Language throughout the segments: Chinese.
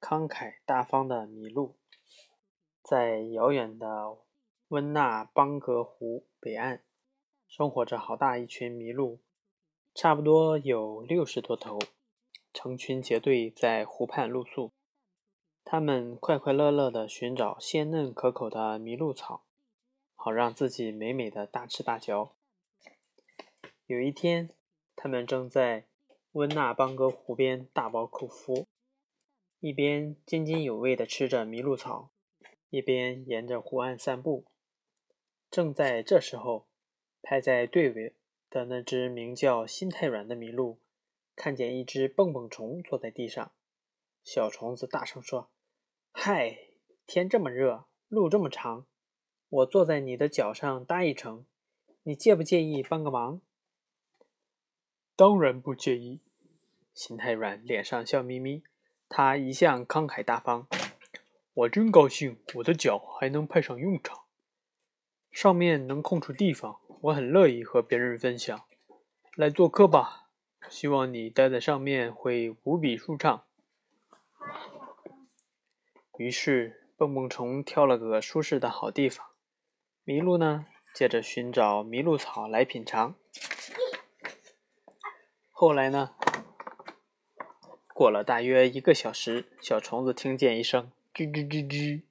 慷慨大方的麋鹿，在遥远的温纳邦格湖北岸，生活着好大一群麋鹿，差不多有六十多头，成群结队在湖畔露宿。它们快快乐乐地寻找鲜嫩可口的麋鹿草，好让自己美美的大吃大嚼。有一天，他们正在温纳邦格湖边大饱口福，一边津津有味地吃着麋鹿草，一边沿着湖岸散步。正在这时候，排在队尾的那只名叫心太软的麋鹿，看见一只蹦蹦虫坐在地上。小虫子大声说：“嗨，天这么热，路这么长，我坐在你的脚上搭一程，你介不介意帮个忙？”当然不介意。心太软脸上笑眯眯，他一向慷慨大方。我真高兴，我的脚还能派上用场。上面能空出地方，我很乐意和别人分享。来做客吧，希望你待在上面会无比舒畅。于是，蹦蹦虫挑了个舒适的好地方。麋鹿呢，接着寻找麋鹿草来品尝。后来呢？过了大约一个小时，小虫子听见一声“吱吱吱吱”，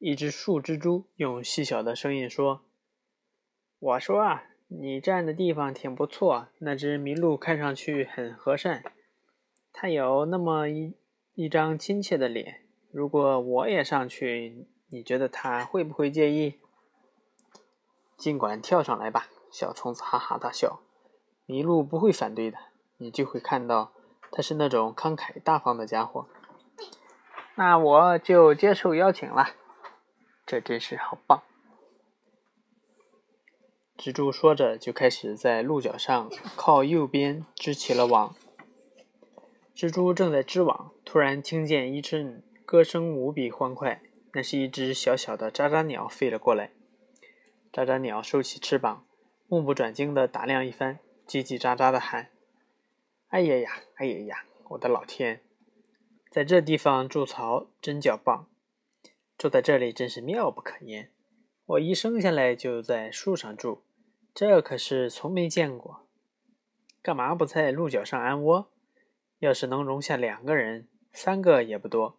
一只树蜘蛛用细小的声音说：“我说啊，你站的地方挺不错。那只麋鹿看上去很和善，它有那么一一张亲切的脸。如果我也上去，你觉得它会不会介意？”“尽管跳上来吧！”小虫子哈哈大笑。麋鹿不会反对的，你就会看到他是那种慷慨大方的家伙。那我就接受邀请了，这真是好棒！蜘蛛说着，就开始在鹿角上靠右边织起了网。蜘蛛正在织网，突然听见一阵歌声，无比欢快。那是一只小小的喳喳鸟飞了过来。喳喳鸟收起翅膀，目不转睛地打量一番。叽叽喳喳的喊：“哎呀呀，哎呀呀！我的老天，在这地方筑巢真叫棒！住在这里真是妙不可言。我一生下来就在树上住，这可是从没见过。干嘛不在鹿角上安窝？要是能容下两个人，三个也不多。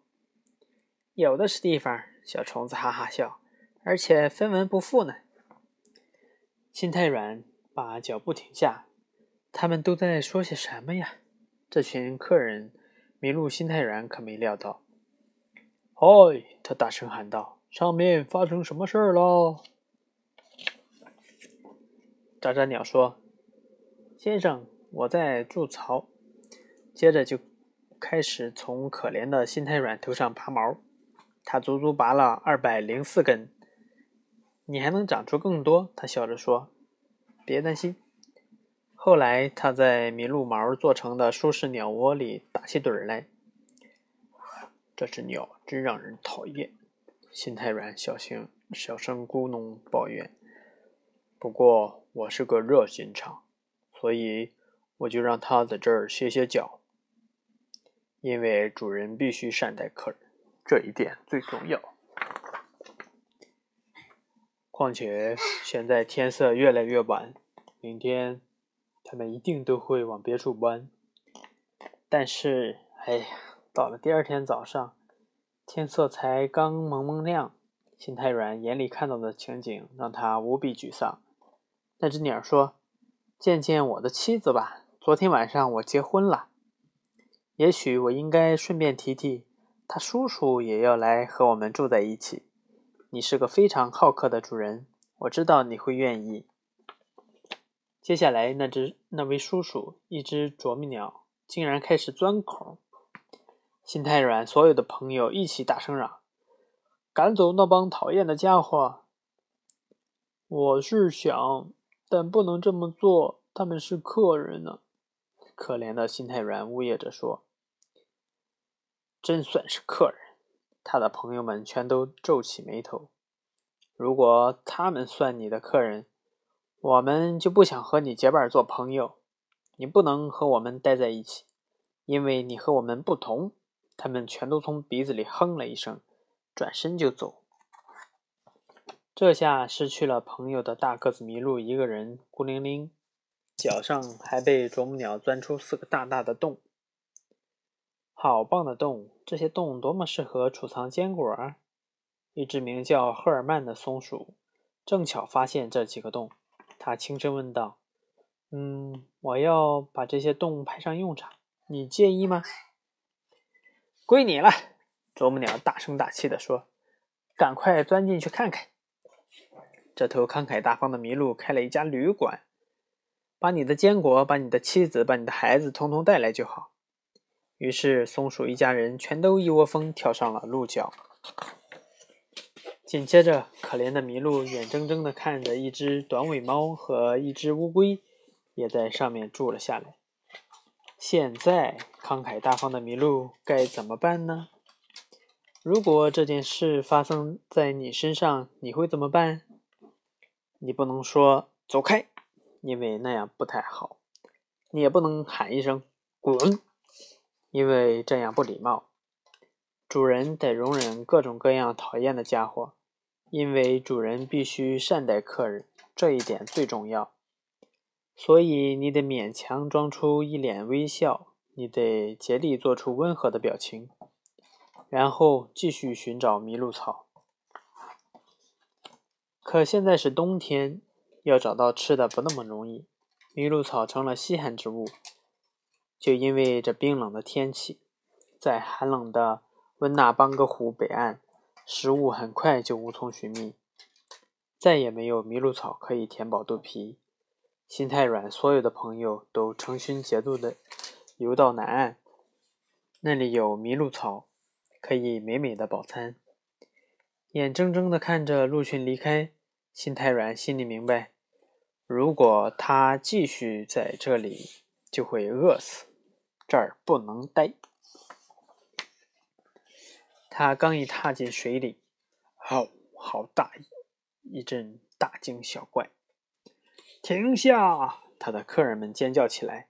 有的是地方。”小虫子哈哈笑，而且分文不付呢。心太软，把脚步停下。他们都在说些什么呀？这群客人，麋鹿心太软可没料到。嗨，他大声喊道：“上面发生什么事儿了？”喳喳鸟说：“先生，我在筑巢。”接着就开始从可怜的心太软头上拔毛。他足足拔了二百零四根。你还能长出更多，他笑着说：“别担心。”后来，他在麋鹿毛做成的舒适鸟窝里打起盹来。这只鸟真让人讨厌，心太软小声小声咕哝抱怨。不过我是个热心肠，所以我就让它在这儿歇歇脚。因为主人必须善待客人，这一点最重要。况且现在天色越来越晚，明天。他们一定都会往别处搬，但是，哎呀，到了第二天早上，天色才刚蒙蒙亮，心太软眼里看到的情景让他无比沮丧。那只鸟说：“见见我的妻子吧，昨天晚上我结婚了。也许我应该顺便提提，他叔叔也要来和我们住在一起。你是个非常好客的主人，我知道你会愿意。”接下来，那只那位叔叔，一只啄木鸟，竟然开始钻孔。心太软，所有的朋友一起大声嚷：“赶走那帮讨厌的家伙！”我是想，但不能这么做，他们是客人呢。可怜的心太软呜咽着说：“真算是客人。”他的朋友们全都皱起眉头。如果他们算你的客人，我们就不想和你结伴做朋友，你不能和我们待在一起，因为你和我们不同。他们全都从鼻子里哼了一声，转身就走。这下失去了朋友的大个子麋鹿一个人孤零零，脚上还被啄木鸟钻出四个大大的洞。好棒的洞！这些洞多么适合储藏坚果啊！一只名叫赫尔曼的松鼠正巧发现这几个洞，他轻声问道：“嗯，我要把这些动物派上用场，你介意吗？”“归你了。”啄木鸟大声大气地说，“赶快钻进去看看。”这头慷慨大方的麋鹿开了一家旅馆，把你的坚果、把你的妻子、把你的孩子统统带来就好。于是，松鼠一家人全都一窝蜂跳上了鹿角。紧接着，可怜的麋鹿眼睁睁地看着一只短尾猫和一只乌龟也在上面住了下来。现在，慷慨大方的麋鹿该怎么办呢？如果这件事发生在你身上，你会怎么办？你不能说“走开”，因为那样不太好；你也不能喊一声“滚”。因为这样不礼貌，主人得容忍各种各样讨厌的家伙，因为主人必须善待客人，这一点最重要。所以你得勉强装出一脸微笑，你得竭力做出温和的表情，然后继续寻找麋鹿草。可现在是冬天，要找到吃的不那么容易，麋鹿草成了稀罕之物。就因为这冰冷的天气，在寒冷的温纳邦格湖北岸，食物很快就无从寻觅，再也没有麋鹿草可以填饱肚皮。心太软，所有的朋友都成群结队的游到南岸，那里有麋鹿草，可以美美的饱餐。眼睁睁的看着鹿群离开，心太软心里明白，如果他继续在这里，就会饿死。这儿不能待。他刚一踏进水里，好好大一阵大惊小怪。停下！他的客人们尖叫起来：“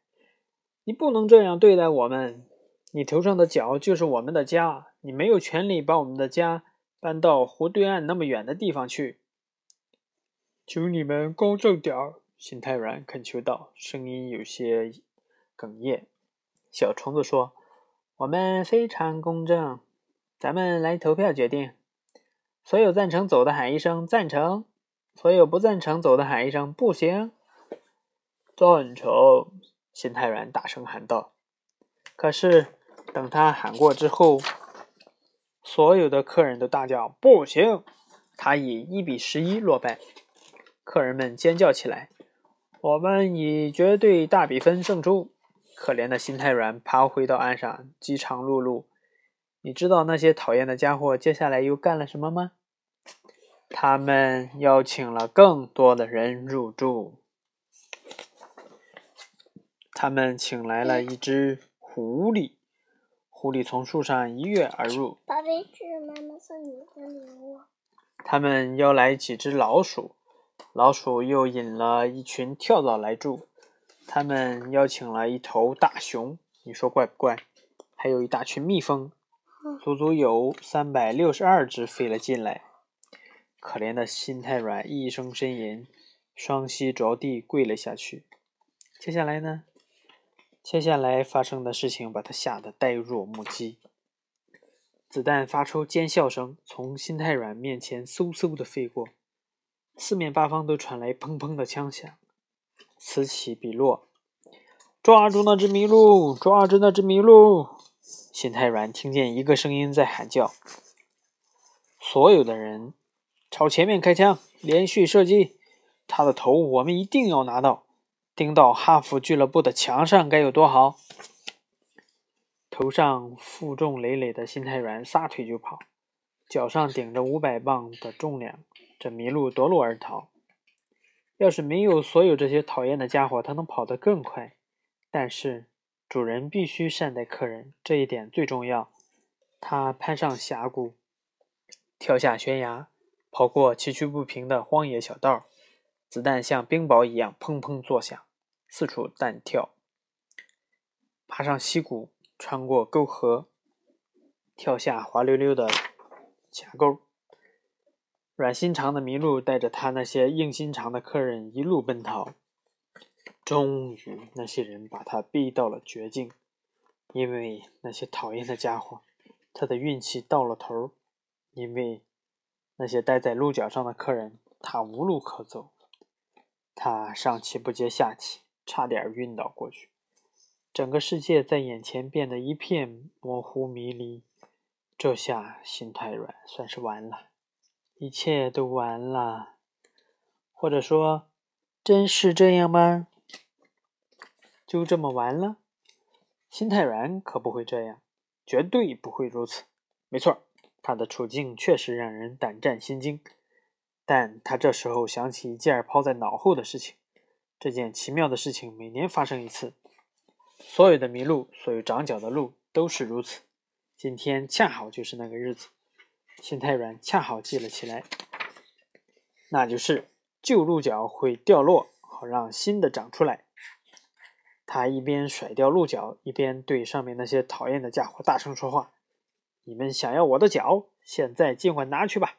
你不能这样对待我们！你头上的角就是我们的家，你没有权利把我们的家搬到湖对岸那么远的地方去。”求你们公正点儿，心太软恳求道，声音有些哽咽。小虫子说：“我们非常公正，咱们来投票决定。所有赞成走的喊一声赞成，所有不赞成走的喊一声不行。”赞成！心太软大声喊道。可是等他喊过之后，所有的客人都大叫不行。他以一比十一落败。客人们尖叫起来：“我们以绝对大比分胜出！”可怜的心太软，爬回到岸上，饥肠辘辘。你知道那些讨厌的家伙接下来又干了什么吗？他们邀请了更多的人入住。他们请来了一只狐狸，狐狸从树上一跃而入。宝贝，这是妈妈送你的礼物。他们邀来几只老鼠，老鼠又引了一群跳蚤来住。他们邀请了一头大熊，你说怪不怪？还有一大群蜜蜂，足足有三百六十二只飞了进来。可怜的心太软，一声呻吟，双膝着地跪了下去。接下来呢？接下来发生的事情把他吓得呆若木鸡。子弹发出尖笑声，从心太软面前嗖嗖的飞过，四面八方都传来砰砰的枪响。此起彼落，抓住那只麋鹿！抓住那只麋鹿！心太软听见一个声音在喊叫：“所有的人朝前面开枪，连续射击！他的头我们一定要拿到，钉到哈佛俱乐部的墙上，该有多好！”头上负重累累的心太软撒腿就跑，脚上顶着五百磅的重量，这麋鹿夺路而逃。要是没有所有这些讨厌的家伙，他能跑得更快。但是主人必须善待客人，这一点最重要。他攀上峡谷，跳下悬崖，跑过崎岖不平的荒野小道，子弹像冰雹一样砰砰作响，四处弹跳。爬上溪谷，穿过沟河，跳下滑溜溜的峡沟。软心肠的麋鹿带着他那些硬心肠的客人一路奔逃。终于，那些人把他逼到了绝境，因为那些讨厌的家伙，他的运气到了头因为那些待在鹿角上的客人，他无路可走。他上气不接下气，差点晕倒过去。整个世界在眼前变得一片模糊迷离。这下心太软，算是完了。一切都完了，或者说，真是这样吗？就这么完了？心太软可不会这样，绝对不会如此。没错，他的处境确实让人胆战心惊。但他这时候想起一件抛在脑后的事情。这件奇妙的事情每年发生一次，所有的麋鹿，所有长角的鹿都是如此。今天恰好就是那个日子。心太软，恰好记了起来，那就是旧鹿角会掉落，好让新的长出来。他一边甩掉鹿角，一边对上面那些讨厌的家伙大声说话：“你们想要我的角，现在尽管拿去吧，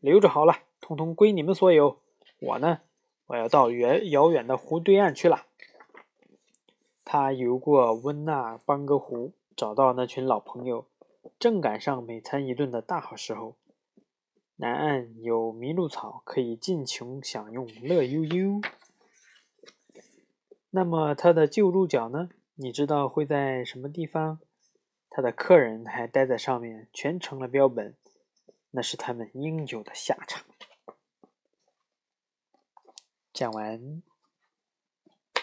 留着好了，通通归你们所有。我呢，我要到远遥远的湖对岸去了。”他游过温纳邦格湖，找到那群老朋友。正赶上美餐一顿的大好时候，南岸有麋鹿草可以尽情享用，乐悠悠。那么他的旧鹿角呢？你知道会在什么地方？他的客人还待在上面，全成了标本，那是他们应有的下场。讲完。